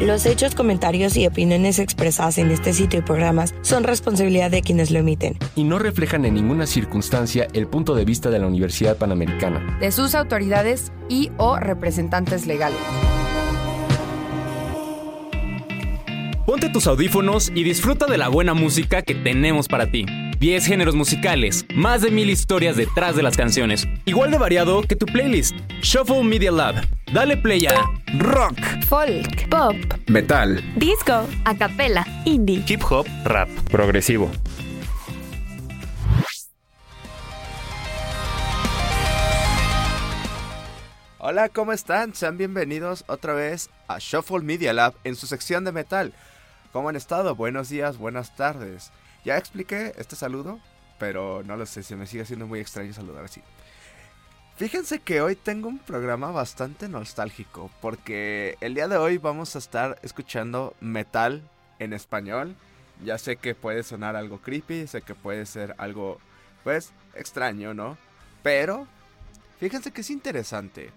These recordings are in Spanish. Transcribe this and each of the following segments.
Los hechos, comentarios y opiniones expresadas en este sitio y programas son responsabilidad de quienes lo emiten. Y no reflejan en ninguna circunstancia el punto de vista de la Universidad Panamericana. De sus autoridades y o representantes legales. Ponte tus audífonos y disfruta de la buena música que tenemos para ti. 10 géneros musicales, más de mil historias detrás de las canciones, igual de variado que tu playlist. Shuffle Media Lab. Dale play a rock, folk, pop, metal, disco, acapella, indie, hip hop, rap, progresivo. Hola, ¿cómo están? Sean bienvenidos otra vez a Shuffle Media Lab en su sección de metal. ¿Cómo han estado? Buenos días, buenas tardes. Ya expliqué este saludo, pero no lo sé, se me sigue siendo muy extraño saludar así. Fíjense que hoy tengo un programa bastante nostálgico, porque el día de hoy vamos a estar escuchando metal en español. Ya sé que puede sonar algo creepy, sé que puede ser algo, pues, extraño, ¿no? Pero, fíjense que es interesante.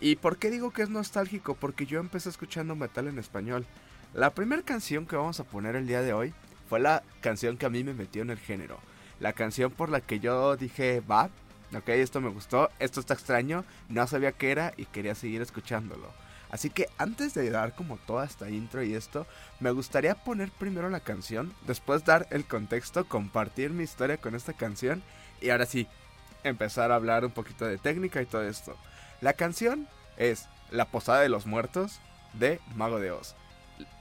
¿Y por qué digo que es nostálgico? Porque yo empecé escuchando metal en español. La primera canción que vamos a poner el día de hoy fue la canción que a mí me metió en el género. La canción por la que yo dije, va, ok, esto me gustó, esto está extraño, no sabía qué era y quería seguir escuchándolo. Así que antes de dar como toda esta intro y esto, me gustaría poner primero la canción, después dar el contexto, compartir mi historia con esta canción y ahora sí, empezar a hablar un poquito de técnica y todo esto. La canción es La Posada de los Muertos de Mago de Oz.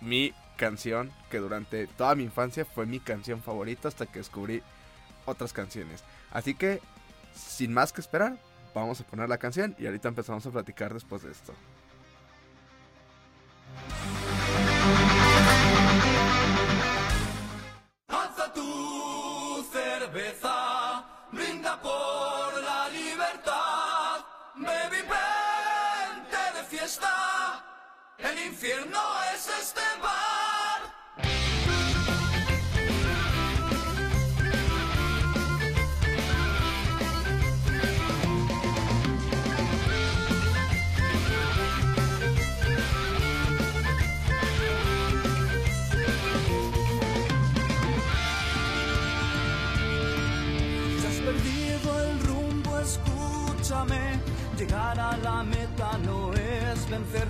Mi canción que durante toda mi infancia fue mi canción favorita hasta que descubrí otras canciones. Así que, sin más que esperar, vamos a poner la canción y ahorita empezamos a platicar después de esto. Alza tu cerveza, brinda por la libertad, baby, vente de fiesta, el infierno es este bar. Es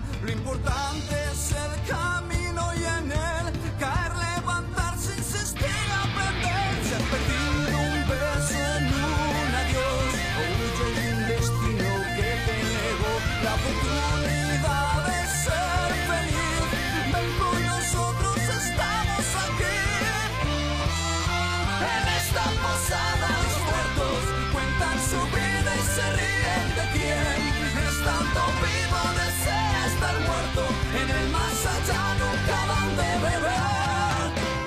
En el más allá nunca van de beber.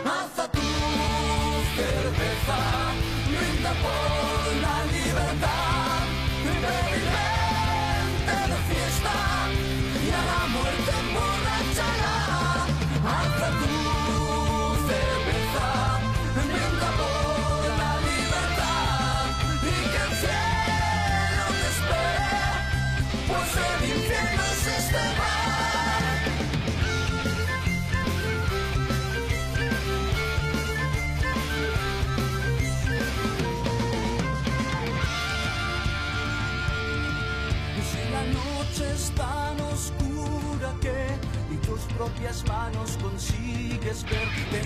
Alza tu cerveza, brinda por la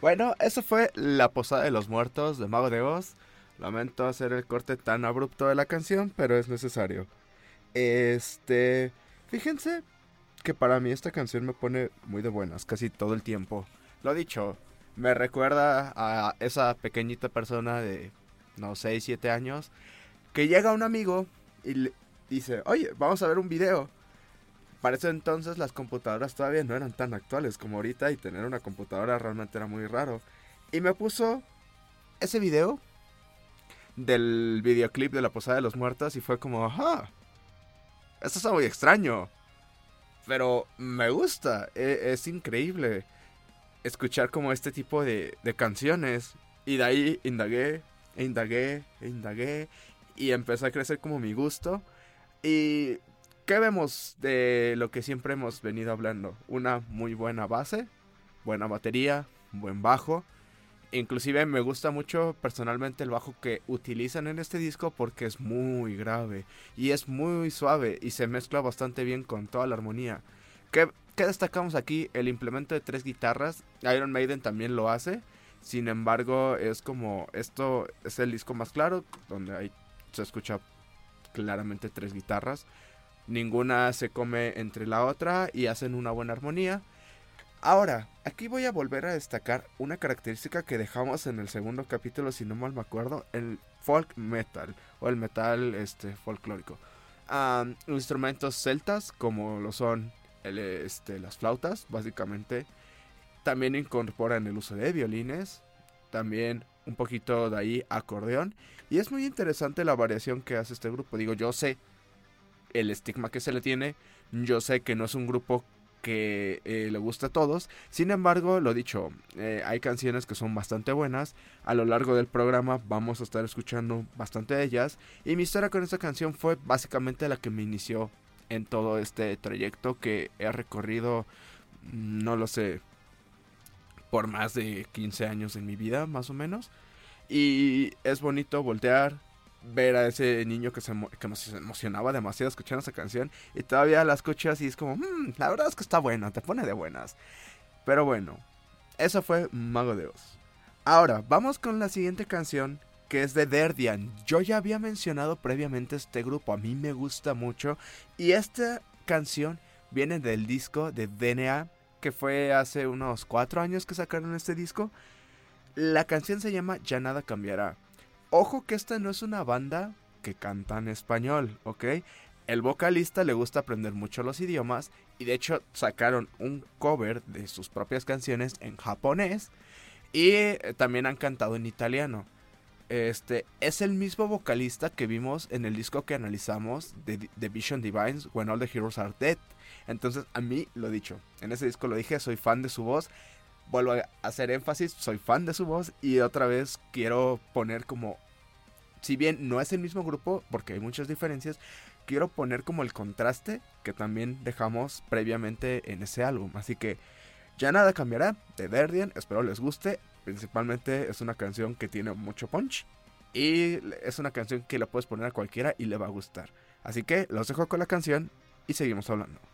Bueno, eso fue La Posada de los Muertos de Mago de Oz. Lamento hacer el corte tan abrupto de la canción, pero es necesario. Este, fíjense que para mí esta canción me pone muy de buenas casi todo el tiempo. Lo dicho, me recuerda a esa pequeñita persona de, no, 6, 7 años, que llega un amigo y le dice, oye, vamos a ver un video. Para ese entonces las computadoras todavía no eran tan actuales como ahorita y tener una computadora realmente era muy raro. Y me puso ese video del videoclip de la Posada de los Muertos y fue como, ajá, esto está muy extraño. Pero me gusta, e- es, increíble escuchar como este tipo de, de canciones. Y de ahí indagué, e indagué, indagué. Y empezó a crecer como mi gusto. Y ¿qué vemos de lo que siempre hemos venido hablando? Una muy buena base, buena batería, buen bajo. Inclusive me gusta mucho personalmente el bajo que utilizan en este disco porque es muy grave y es muy suave y se mezcla bastante bien con toda la armonía. ¿Qué, destacamos aquí? El implemento de tres guitarras. Iron Maiden también lo hace. Sin embargo, es como esto es el disco más claro donde se escucha claramente tres guitarras. Ninguna se come entre la otra y hacen una buena armonía. Ahora, aquí voy a volver a destacar una característica que dejamos en el segundo capítulo, si no mal me acuerdo, el folk metal o el metal este folclórico. Am, instrumentos celtas como lo son este, las flautas, básicamente. También incorporan el uso de violines, también un poquito de ahí acordeón. Y es muy interesante la variación que hace este grupo. Digo, yo sé el estigma que se le tiene, yo sé que no es un grupo que eh, le gusta a todos. Sin embargo, lo dicho, eh, hay canciones que son bastante buenas. A lo largo del programa vamos a estar escuchando bastante de ellas. Y mi historia con esta canción fue básicamente la que me inició en todo este trayecto que he recorrido, mm, no lo sé, por más de 15 años en mi vida, más o menos. Y es bonito voltear, ver a ese niño que se, que se emocionaba demasiado escuchando esa canción y todavía la escuchas y es como, "Mm, la verdad es que está buena, te pone de buenas. Pero bueno, eso fue Mago de Oz. Ahora, vamos con la siguiente canción que es de Derdian. Yo ya había mencionado previamente este grupo, a mí me gusta mucho y esta canción viene del disco de DNA que fue hace unos cuatro años que sacaron este disco. La canción se llama Ya nada cambiará. Ojo que esta no es una banda que canta en español, ¿ok? El vocalista le gusta aprender mucho los idiomas y de hecho sacaron un cover de sus propias canciones en japonés y eh, también han cantado en italiano. Este es el mismo vocalista que vimos en el disco que analizamos de The Vision Divines When All the Heroes Are Dead. Entonces, a mí lo dicho, en ese disco lo dije, soy fan de su voz. Vuelvo a hacer énfasis, soy fan de su voz y otra vez quiero poner como si bien no es el mismo grupo porque hay muchas diferencias, quiero poner como el contraste que también dejamos previamente en ese álbum. Así que ya nada cambiará de Verdian, espero les guste. Principalmente es una canción que tiene mucho punch y es una canción que la puedes poner a cualquiera y le va a gustar. Así que los dejo con la canción y seguimos hablando.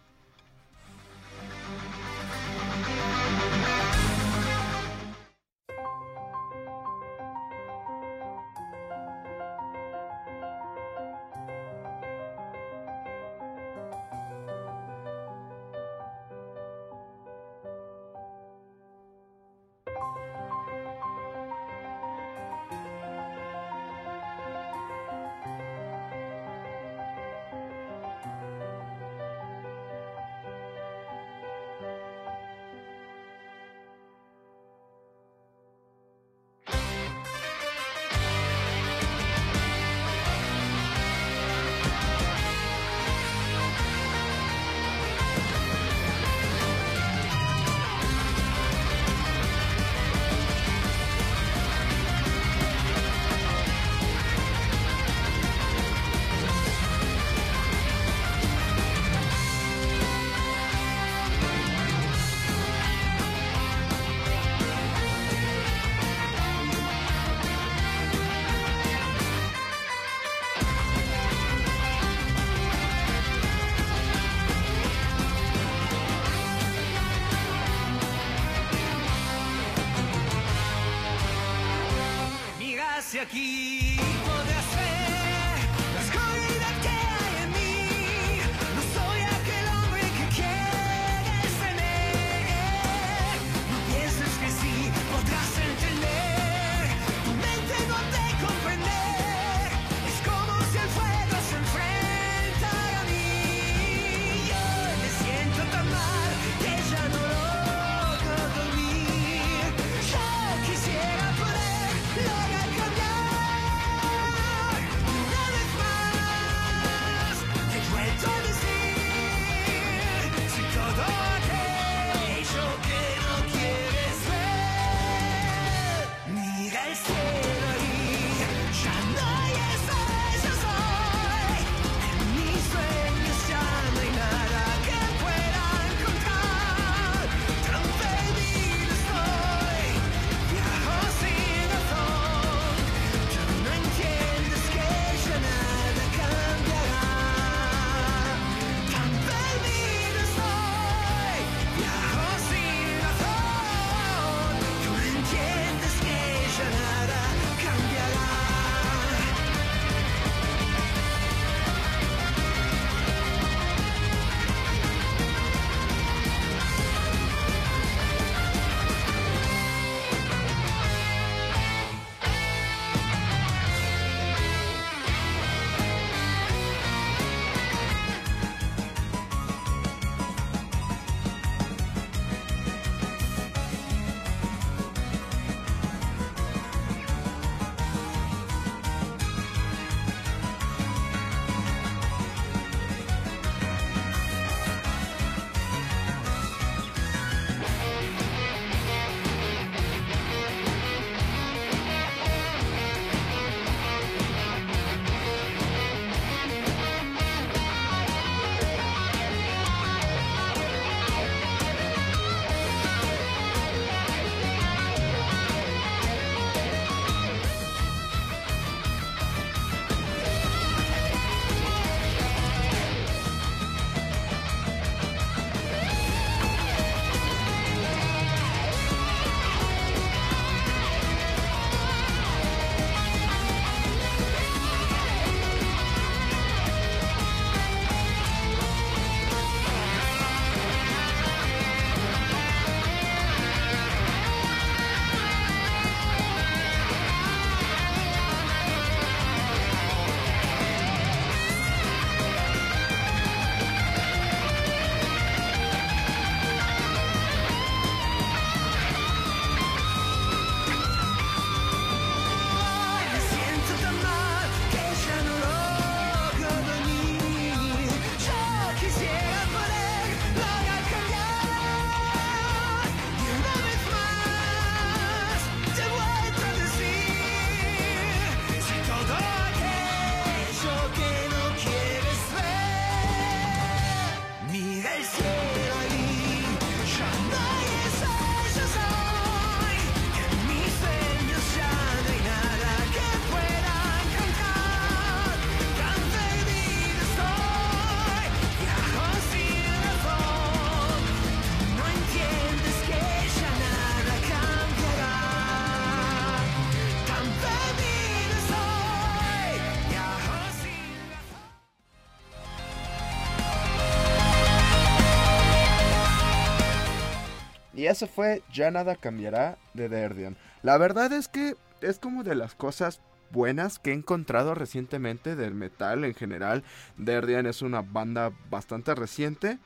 Eso fue Ya nada cambiará de Derdion. La verdad es que es como de las cosas buenas que he encontrado recientemente del metal en general. Derdian es una banda bastante reciente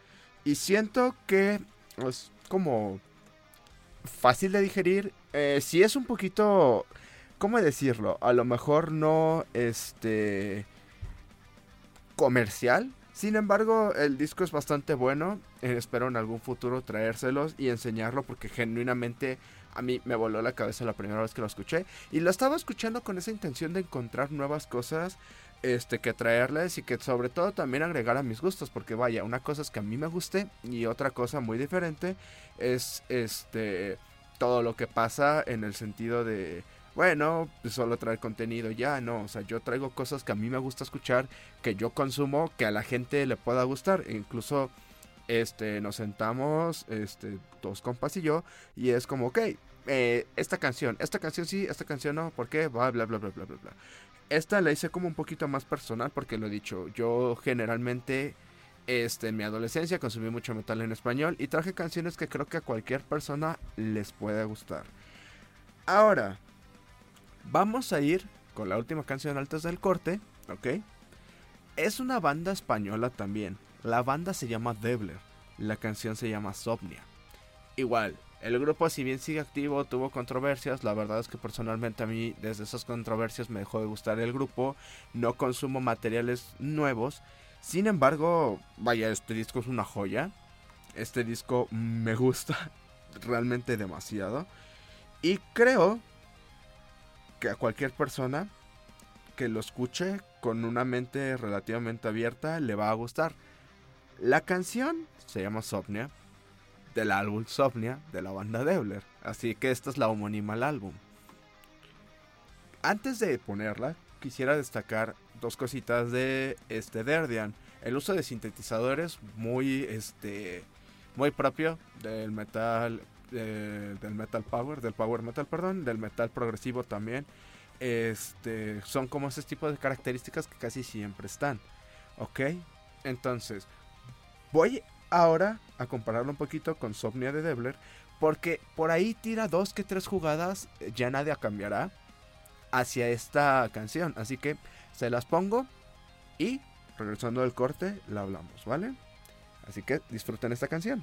y siento que es como fácil de digerir. Eh, si es un poquito, ¿cómo decirlo? A lo mejor no este comercial. Sin embargo, el disco es bastante bueno. Eh, espero en algún futuro traérselos y enseñarlo porque genuinamente a mí me voló la cabeza la primera vez que lo escuché. Y lo estaba escuchando con esa intención de encontrar nuevas cosas este, que traerles y que sobre todo también agregar a mis gustos. Porque vaya, una cosa es que a mí me guste y otra cosa muy diferente es este todo lo que pasa en el sentido de bueno, pues solo traer contenido ya, no, o sea, yo traigo cosas que a mí me gusta escuchar, que yo consumo, que a la gente le pueda gustar, e incluso este, nos sentamos, este, dos compas y yo, y es como, ok, eh, esta canción, esta canción sí, esta canción no, ¿por qué? Bla, bla, bla, bla, bla, bla, bla. Esta la hice como un poquito más personal porque lo he dicho, yo generalmente, este, en mi adolescencia consumí mucho metal en español y traje canciones que creo que a cualquier persona les puede gustar. Ahora, vamos a ir con la última canción antes del corte, ¿ok? Es una banda española también. La banda se llama Debler. La canción se llama Somnia. Igual, el grupo si bien sigue activo, tuvo controversias. La verdad es que personalmente a mí desde esas controversias me dejó de gustar el grupo. No consumo materiales nuevos. Sin embargo, vaya, este disco es una joya. Este disco me gusta realmente demasiado. Y creo que a cualquier persona que lo escuche con una mente relativamente abierta le va a gustar. La canción se llama Sopnia, del álbum Sopnia de la banda Debler. Así que esta es la homónima al álbum. Antes de ponerla, quisiera destacar dos cositas de este Derdian. El uso de sintetizadores muy este muy propio del metal eh, del metal power, del power metal, perdón, del metal progresivo también. Este, son como ese tipo de características que casi siempre están. ¿Ok? Entonces, voy ahora a compararlo un poquito con Somnia de Debler. Porque por ahí tira dos que tres jugadas, eh, ya nadie cambiará hacia esta canción. Así que se las pongo y regresando del corte la hablamos, ¿vale? Así que disfruten esta canción.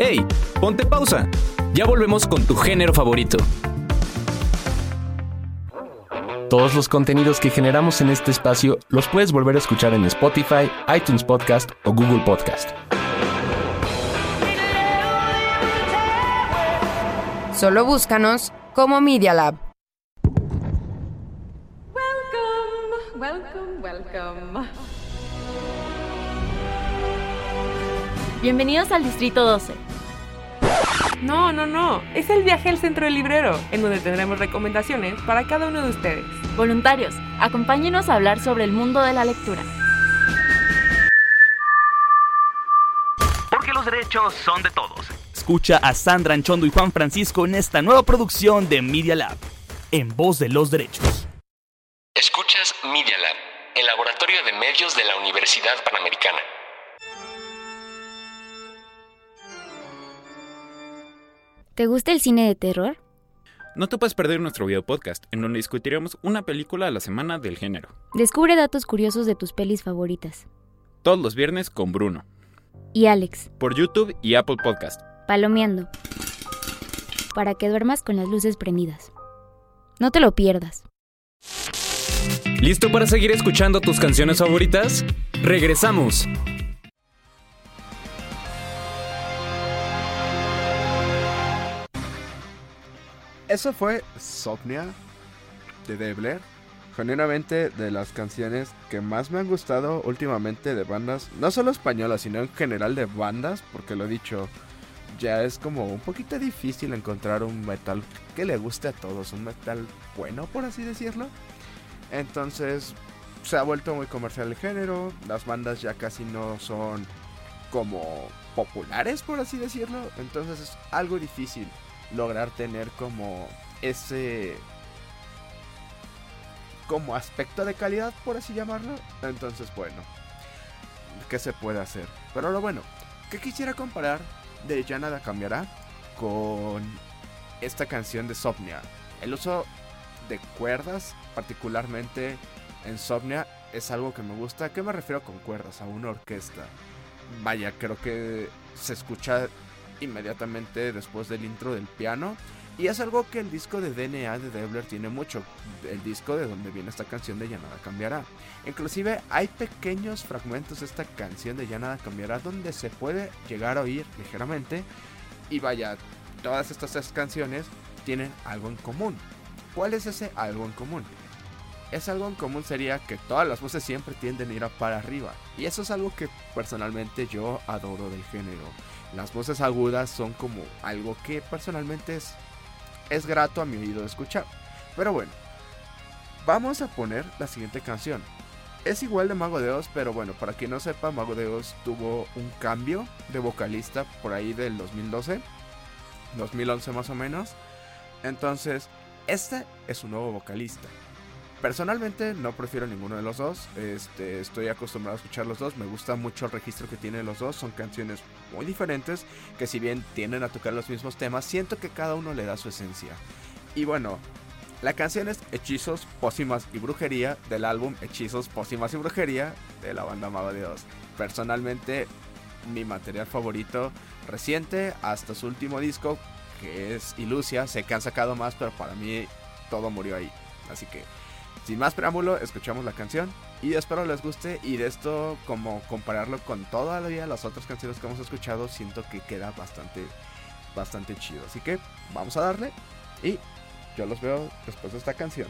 ¡Hey! Ponte pausa. Ya volvemos con tu género favorito. Todos los contenidos que generamos en este espacio los puedes volver a escuchar en Spotify, iTunes Podcast o Google Podcast. Solo búscanos como Media Lab. Bienvenidos al Distrito 12. No, no, no. Es el viaje al centro del librero, en donde tendremos recomendaciones para cada uno de ustedes. Voluntarios, acompáñenos a hablar sobre el mundo de la lectura. Porque los derechos son de todos. Escucha a Sandra Anchondo y Juan Francisco en esta nueva producción de Media Lab, en voz de los derechos. Escuchas Media Lab, el laboratorio de medios de la Universidad Panamericana. ¿Te gusta el cine de terror? No te puedes perder nuestro video podcast, en donde discutiremos una película a la semana del género. Descubre datos curiosos de tus pelis favoritas. Todos los viernes con Bruno. Y Alex. Por YouTube y Apple Podcast. Palomeando. Para que duermas con las luces prendidas. No te lo pierdas. ¿Listo para seguir escuchando tus canciones favoritas? ¡Regresamos! Eso fue Sopnia de Debler. Genuinamente de las canciones que más me han gustado últimamente de bandas, no solo españolas, sino en general de bandas, porque lo he dicho, ya es como un poquito difícil encontrar un metal que le guste a todos, un metal bueno, por así decirlo. Entonces, se ha vuelto muy comercial el género, las bandas ya casi no son como populares, por así decirlo, entonces es algo difícil lograr tener como ese como aspecto de calidad por así llamarlo entonces bueno qué se puede hacer pero lo bueno que quisiera comparar de ya nada cambiará con esta canción de Somnia el uso de cuerdas particularmente en Somnia es algo que me gusta. ¿a qué me refiero con cuerdas? a una orquesta. Vaya creo que se escucha inmediatamente después del intro del piano. Y es algo que el disco de DNA de Debler tiene mucho. El disco de donde viene esta canción de Ya Nada Cambiará. Inclusive hay pequeños fragmentos de esta canción de Ya Nada Cambiará donde se puede llegar a oír ligeramente. Y vaya, todas estas tres canciones tienen algo en común. ¿Cuál es ese algo en común? Es algo en común sería que todas las voces siempre tienden a ir para arriba. Y eso es algo que personalmente yo adoro del género. Las voces agudas son como algo que personalmente es, es grato a mi oído escuchar. Pero bueno, vamos a poner la siguiente canción. Es igual de Mago de pero bueno, para quien no sepa, Mago de tuvo un cambio de vocalista por ahí del 2012, 2011 más o menos. Entonces, este es un nuevo vocalista. Personalmente no prefiero ninguno de los dos. Este, estoy acostumbrado a escuchar los dos. Me gusta mucho el registro que tienen los dos. Son canciones muy diferentes que si bien tienden a tocar los mismos temas, siento que cada uno le da su esencia. Y bueno, la canción es Hechizos, Pócimas y Brujería del álbum Hechizos, Pócimas y Brujería de la banda Mago de Oz. Personalmente, mi material favorito reciente hasta su último disco, que es Ilusia. Sé que han sacado más, pero para mí todo murió ahí. Así que sin más preámbulo, escuchamos la canción y espero les guste y de esto como compararlo con todavía las otras canciones que hemos escuchado, siento que queda bastante bastante chido. Así que vamos a darle y yo los veo después de esta canción.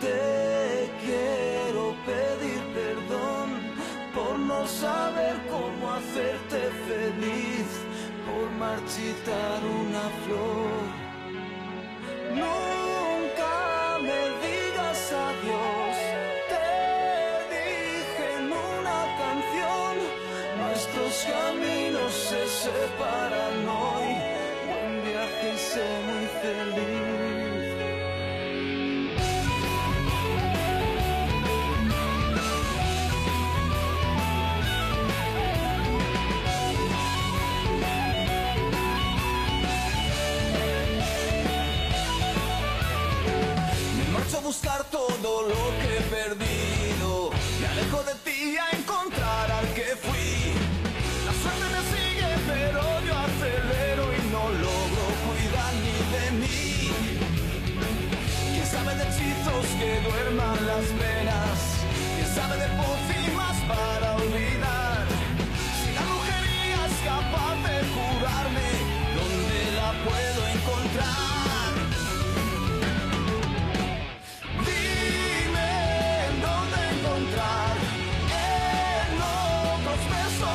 Te quiero pedir perdón por no saber cómo hacerte feliz, por marchitar una flor. Nunca me digas adiós, te dije en una canción, nuestros caminos se separan hoy, buen viaje y sé muy feliz. Todo lo que he perdido. Me alejo de ti a encontrar al que fui. La suerte me sigue, pero yo acelero y no logro cuidar ni de mí. ¿Quién sabe de hechizos que duerman las penas? ¿Quién sabe de pócimas para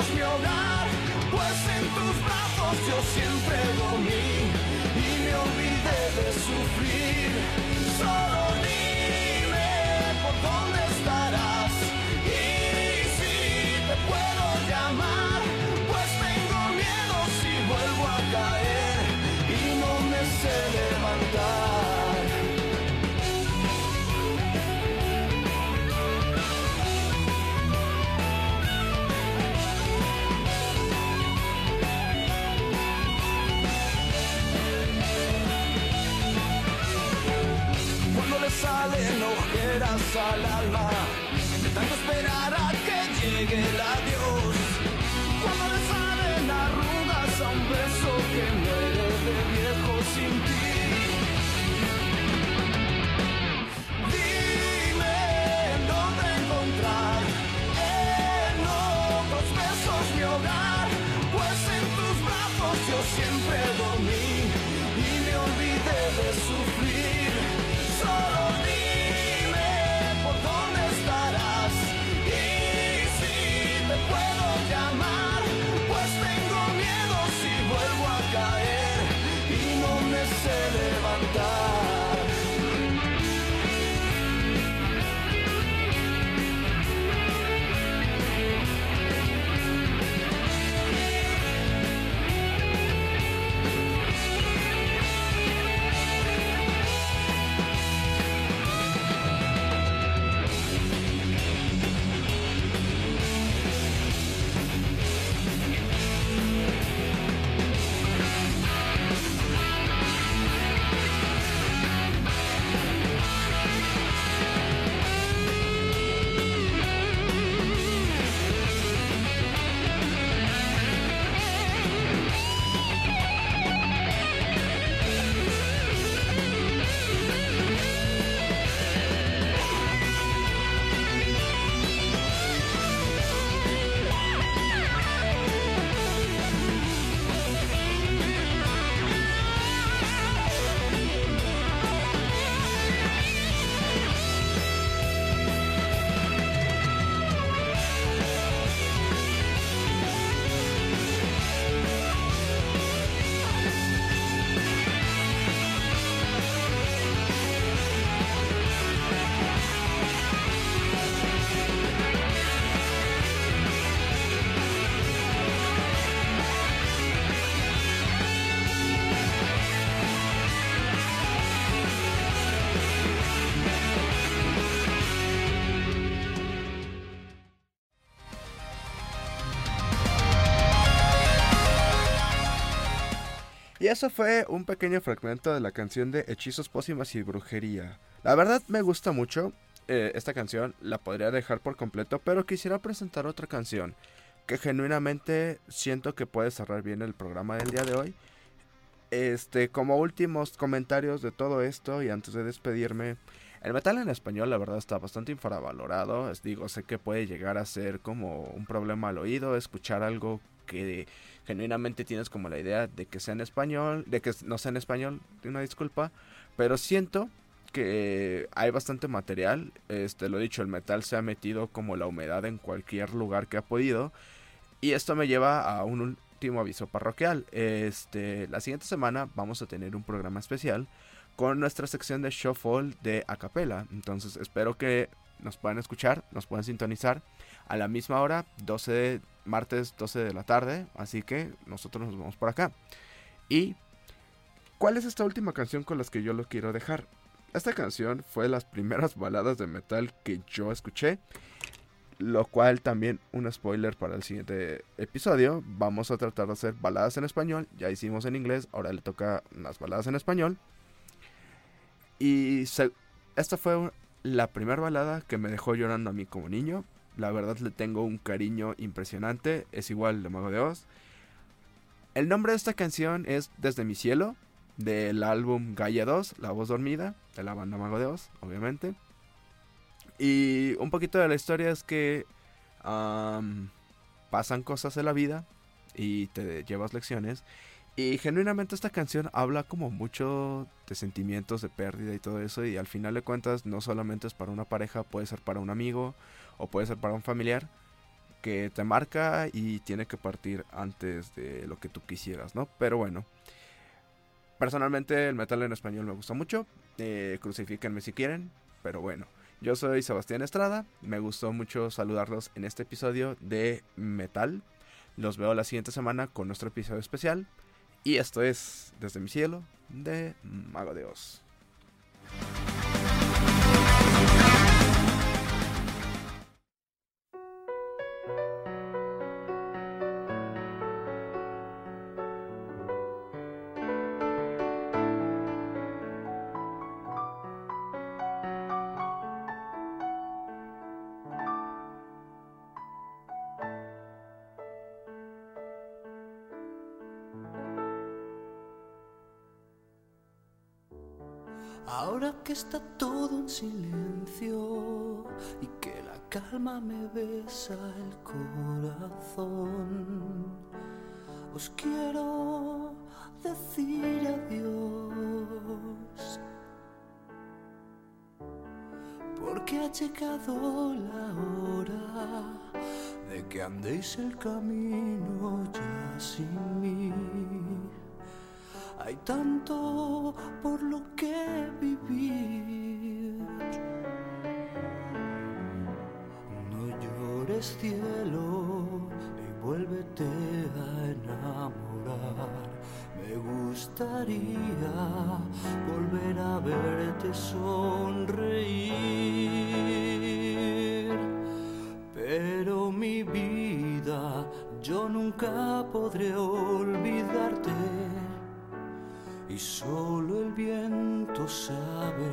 mi hogar, pues en tus brazos yo siempre dormí ojeras al alma, tanto esperar a que llegue el die. Eso fue un pequeño fragmento de la canción de Hechizos, Pócimas y Brujería. La verdad me gusta mucho eh, esta canción, la podría dejar por completo, pero quisiera presentar otra canción que genuinamente siento que puede cerrar bien el programa del día de hoy. Este, como últimos comentarios de todo esto y antes de despedirme, el metal en español la verdad está bastante infravalorado. Digo, sé que puede llegar a ser como un problema al oído, escuchar algo que genuinamente tienes como la idea de que sea en español, de que no sea en español, una disculpa, pero siento que hay bastante material, este lo dicho, el metal se ha metido como la humedad en cualquier lugar que ha podido y esto me lleva a un último aviso parroquial. Este, la siguiente semana vamos a tener un programa especial con nuestra sección de Shuffle de Acapela. Entonces espero que nos puedan escuchar, nos puedan sintonizar a la misma hora, 12 de, martes 12 de la tarde. Así que nosotros nos vemos por acá. Y ¿cuál es esta última canción con las que yo lo quiero dejar? Esta canción fue las primeras baladas de metal que yo escuché. Lo cual también un spoiler para el siguiente episodio. Vamos a tratar de hacer baladas en español. Ya hicimos en inglés, ahora le toca las baladas en español. Y se- esta fue la primera balada que me dejó llorando a mí como niño. La verdad le tengo un cariño impresionante. Es igual de Mago de Oz. El nombre de esta canción es Desde mi cielo. Del álbum Gaia 2, La voz dormida. De la banda Mago de Oz, obviamente. Y un poquito de la historia es que pasan cosas en la vida y te llevas lecciones. Y genuinamente esta canción habla como mucho de sentimientos de pérdida y todo eso. Y al final de cuentas no solamente es para una pareja, puede ser para un amigo o puede ser para un familiar que te marca y tiene que partir antes de lo que tú quisieras, ¿no? Pero bueno. Personalmente el metal en español me gusta mucho. Eh, crucifíquenme si quieren. Pero bueno. Yo soy Sebastián Estrada. Me gustó mucho saludarlos en este episodio de Metal. Los veo la siguiente semana con nuestro episodio especial. Y esto es Desde mi cielo de Mago de Oz. Nunca podré olvidarte y solo el viento sabe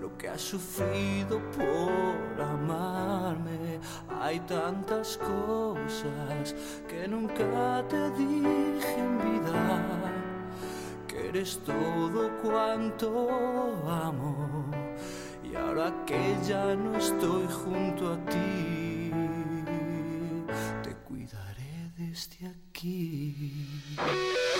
lo que has sufrido por amarme. Hay tantas cosas que nunca te dije en vida, que eres todo cuanto amo. Y ahora que ya no estoy junto a ti, cuidaré desde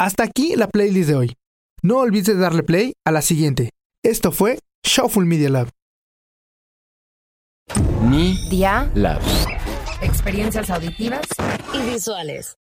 Hasta aquí la playlist de hoy. No olvides darle play a la siguiente. Esto fue Showful Media Lab. Media Lab. Experiencias auditivas y visuales.